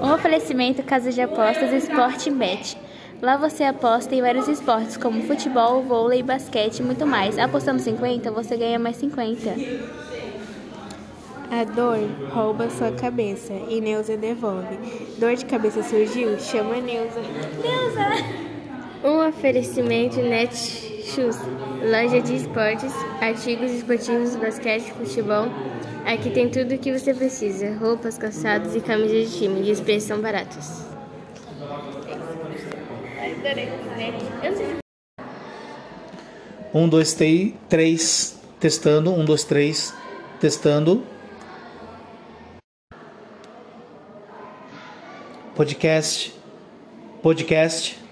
Um oferecimento Casa de Apostas Sport Bet. Lá você aposta em vários esportes como futebol, vôlei, basquete e muito mais. Apostando 50, você ganha mais 50. A dor rouba sua cabeça e Neuza devolve. Dor de cabeça surgiu? Chama Neuza. Neuza! Um oferecimento Loja de esportes, artigos esportivos, basquete, futebol. Aqui tem tudo o que você precisa: roupas, calçados e camisas de time. E os preços são baratos. Um, dois, três, testando. Um, dois, três, testando. Podcast, podcast.